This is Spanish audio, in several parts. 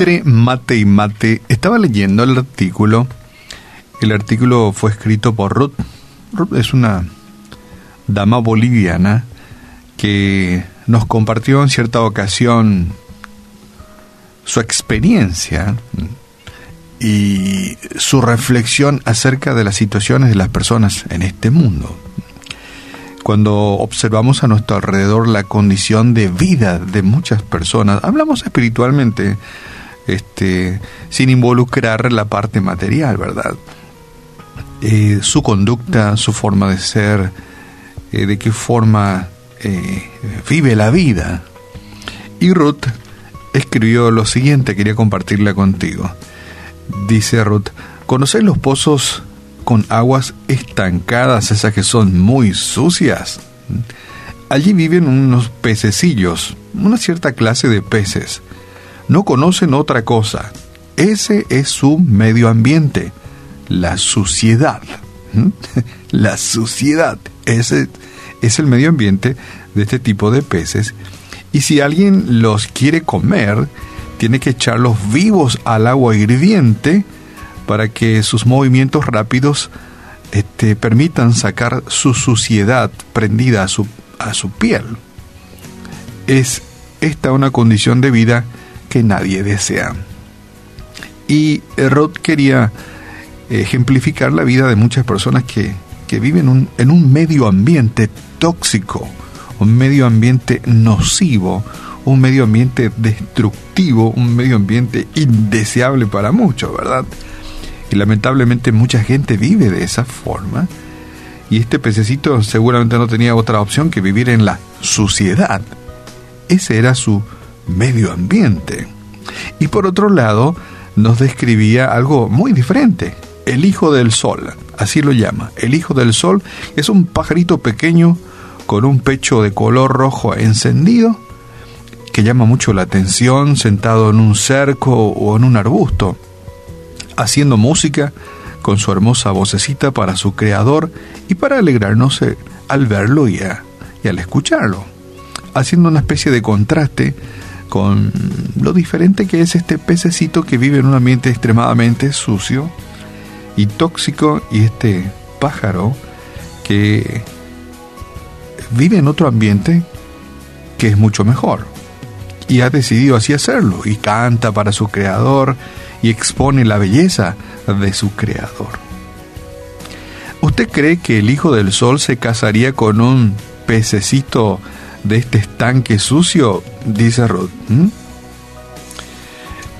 Entre mate y mate, estaba leyendo el artículo. El artículo fue escrito por Ruth. Ruth es una dama boliviana que nos compartió en cierta ocasión su experiencia y su reflexión acerca de las situaciones de las personas en este mundo. Cuando observamos a nuestro alrededor la condición de vida de muchas personas, hablamos espiritualmente, este, sin involucrar la parte material, ¿verdad? Eh, su conducta, su forma de ser, eh, de qué forma eh, vive la vida. Y Ruth escribió lo siguiente, quería compartirla contigo. Dice Ruth, ¿conocéis los pozos con aguas estancadas, esas que son muy sucias? Allí viven unos pececillos, una cierta clase de peces. No conocen otra cosa. Ese es su medio ambiente, la suciedad. La suciedad. Ese es el medio ambiente de este tipo de peces. Y si alguien los quiere comer, tiene que echarlos vivos al agua hirviente para que sus movimientos rápidos este, permitan sacar su suciedad prendida a su, a su piel. Es esta una condición de vida que nadie desea. Y Rod quería ejemplificar la vida de muchas personas que, viven en un medio ambiente tóxico, un medio ambiente nocivo, un medio ambiente destructivo, un medio ambiente indeseable para muchos, ¿verdad? Y lamentablemente mucha gente vive de esa forma. Y este pececito seguramente no tenía otra opción que vivir en la suciedad. Ese era su medio ambiente. Y por otro lado, nos describía algo muy diferente. El hijo del sol, así lo llama. El hijo del sol es un pajarito pequeño con un pecho de color rojo encendido que llama mucho la atención sentado en un cerco o en un arbusto, haciendo música con su hermosa vocecita para su creador y para alegrarnos eh, al verlo y, y al escucharlo, haciendo una especie de contraste con lo diferente que es este pececito que vive en un ambiente extremadamente sucio y tóxico y este pájaro que vive en otro ambiente que es mucho mejor. Y ha decidido así hacerlo, y canta para su creador, y expone la belleza de su creador. ¿Usted cree que el Hijo del Sol se casaría con un pececito de este estanque sucio? Dice Rod. ¿Mm?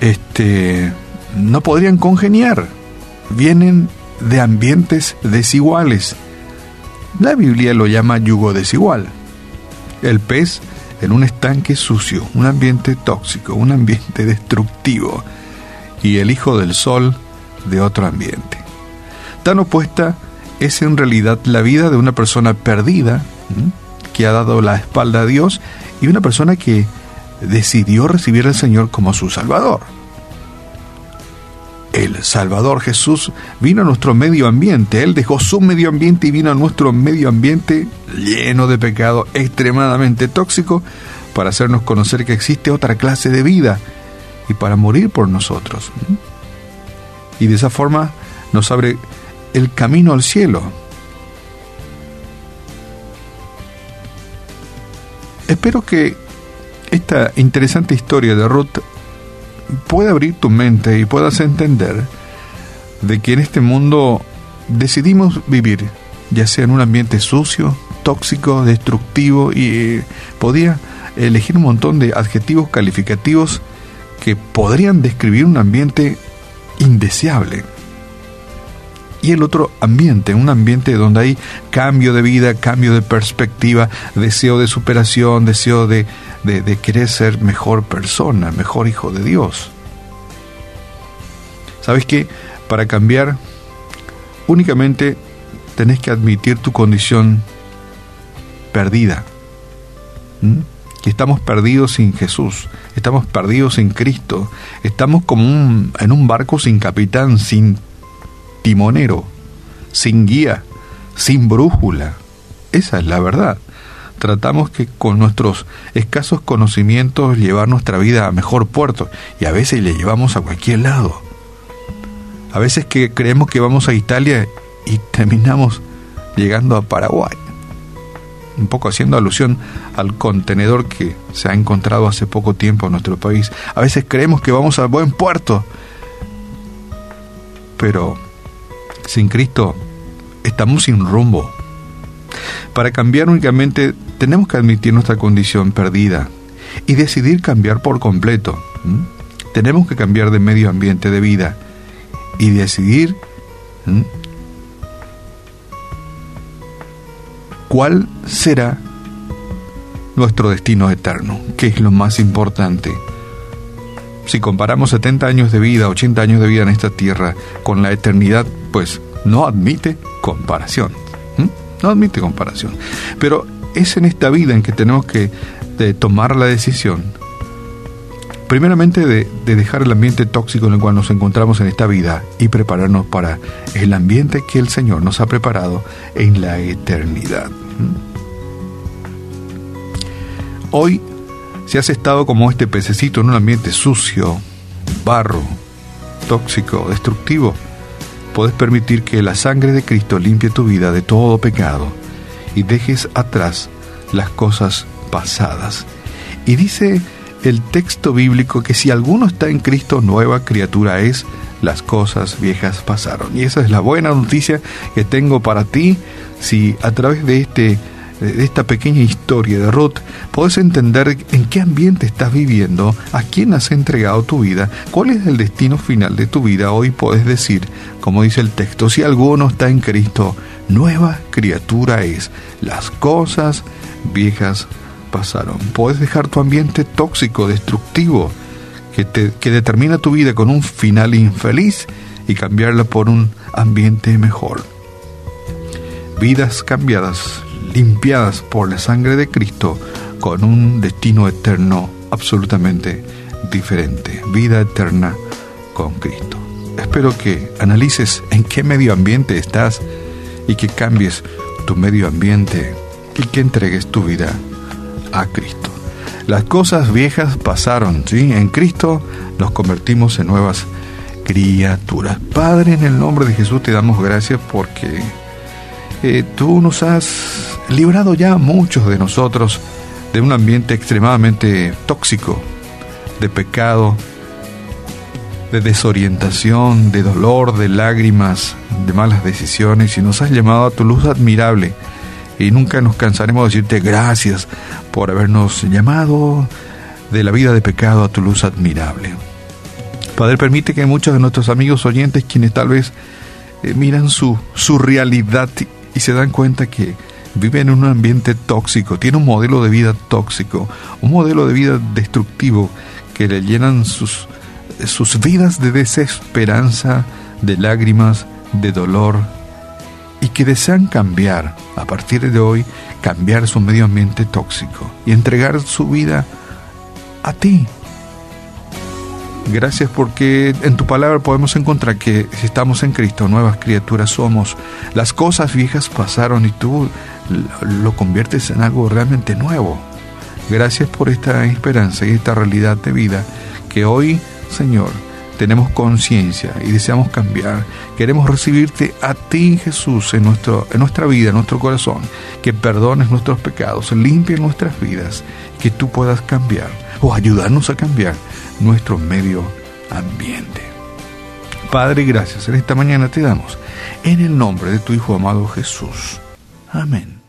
Este, no podrían congeniar. Vienen de ambientes desiguales la Biblia lo llama yugo desigual. El pez en un estanque sucio, un ambiente tóxico, un ambiente destructivo, y el hijo del sol de otro ambiente. Tan opuesta es en realidad la vida de una persona perdida, que ha dado la espalda a Dios, y una persona que decidió recibir al Señor como su Salvador el Salvador Jesús vino a nuestro medio ambiente. Él dejó su medio ambiente y vino a nuestro medio ambiente lleno de pecado, extremadamente tóxico, para hacernos conocer que existe otra clase de vida y para morir por nosotros. Y de esa forma nos abre el camino al cielo. Espero que esta interesante historia de Ruth puede abrir tu mente y puedas entender de que en este mundo decidimos vivir, ya sea en un ambiente sucio, tóxico, destructivo, y eh, podía elegir un montón de adjetivos calificativos que podrían describir un ambiente indeseable. Y el otro ambiente, un ambiente donde hay cambio de vida, cambio de perspectiva, deseo de superación, deseo de, de, querer ser mejor persona, mejor hijo de Dios. ¿Sabes qué? Para cambiar, únicamente tenés que admitir tu condición perdida. Que estamos perdidos sin Jesús, estamos perdidos sin Cristo, estamos como en un barco sin capitán, sin timonero, sin guía, sin brújula. Esa es la verdad. tratamos que con nuestros escasos conocimientos llevar nuestra vida a mejor puerto y a veces le llevamos a cualquier lado. A veces que creemos que vamos a Italia y terminamos llegando a Paraguay. Un poco haciendo alusión al contenedor que se ha encontrado hace poco tiempo en nuestro país. A veces creemos que vamos a buen puerto, pero sin Cristo estamos sin rumbo. Para cambiar únicamente tenemos que admitir nuestra condición perdida y decidir cambiar por completo. Tenemos que cambiar de medio ambiente de vida y decidir cuál será nuestro destino eterno, que es lo más importante. Si comparamos 70 años de vida, 80 años de vida en esta tierra con la eternidad, pues no admite comparación. No admite comparación. Pero es en esta vida en que tenemos que tomar la decisión primeramente de, dejar el ambiente tóxico en el cual nos encontramos en esta vida y prepararnos para el ambiente que el Señor nos ha preparado en la eternidad. Hoy, si has estado como este pececito en un ambiente sucio, barro, tóxico, destructivo, puedes permitir que la sangre de Cristo limpie tu vida de todo pecado y dejes atrás las cosas pasadas. Y dice el texto bíblico que si alguno está en Cristo, nueva criatura es, las cosas viejas pasaron. Y esa es la buena noticia que tengo para ti. Si a través de, este, de esta pequeña historia de Ruth puedes entender en qué ambiente estás viviendo, a quién has entregado tu vida, cuál es el destino final de tu vida, hoy puedes decir, como dice el texto, si alguno está en Cristo, nueva criatura es. Las cosas viejas pasaron. Puedes dejar tu ambiente tóxico, destructivo, que, te, que determina tu vida con un final infeliz y cambiarla por un ambiente mejor. Vidas cambiadas, limpiadas por la sangre de Cristo, con un destino eterno absolutamente diferente. Vida eterna con Cristo. Espero que analices en qué medio ambiente estás y que cambies tu medio ambiente y que entregues tu vida a Cristo. Las cosas viejas pasaron, ¿sí? En Cristo nos convertimos en nuevas criaturas. Padre, en el nombre de Jesús te damos gracias porque tú nos has librado ya muchos de nosotros de un ambiente extremadamente tóxico, de pecado, de desorientación, de dolor, de lágrimas, de malas decisiones y nos has llamado a tu luz admirable y nunca nos cansaremos de decirte gracias por habernos llamado de la vida de pecado a tu luz admirable. Padre, permite que muchos de nuestros amigos oyentes, quienes tal vez eh, miran su, su realidad y se dan cuenta que viven en un ambiente tóxico, tienen un modelo de vida tóxico, un modelo de vida destructivo que le llenan sus, sus vidas de desesperanza, de lágrimas, de dolor, y que desean cambiar, a partir de hoy, cambiar su medio ambiente tóxico y entregar su vida a ti. Gracias porque en tu palabra podemos encontrar que si estamos en Cristo, nuevas criaturas somos. Las cosas viejas pasaron y tú lo conviertes en algo realmente nuevo. Gracias por esta esperanza y esta realidad de vida que hoy, Señor, tenemos conciencia y deseamos cambiar, queremos recibirte a ti, Jesús, en, nuestro, en nuestra vida, en nuestro corazón, que perdones nuestros pecados, limpies nuestras vidas, que tú puedas cambiar o ayudarnos a cambiar nuestro medio ambiente. Padre, gracias. En esta mañana te damos en el nombre de tu Hijo amado Jesús. Amén.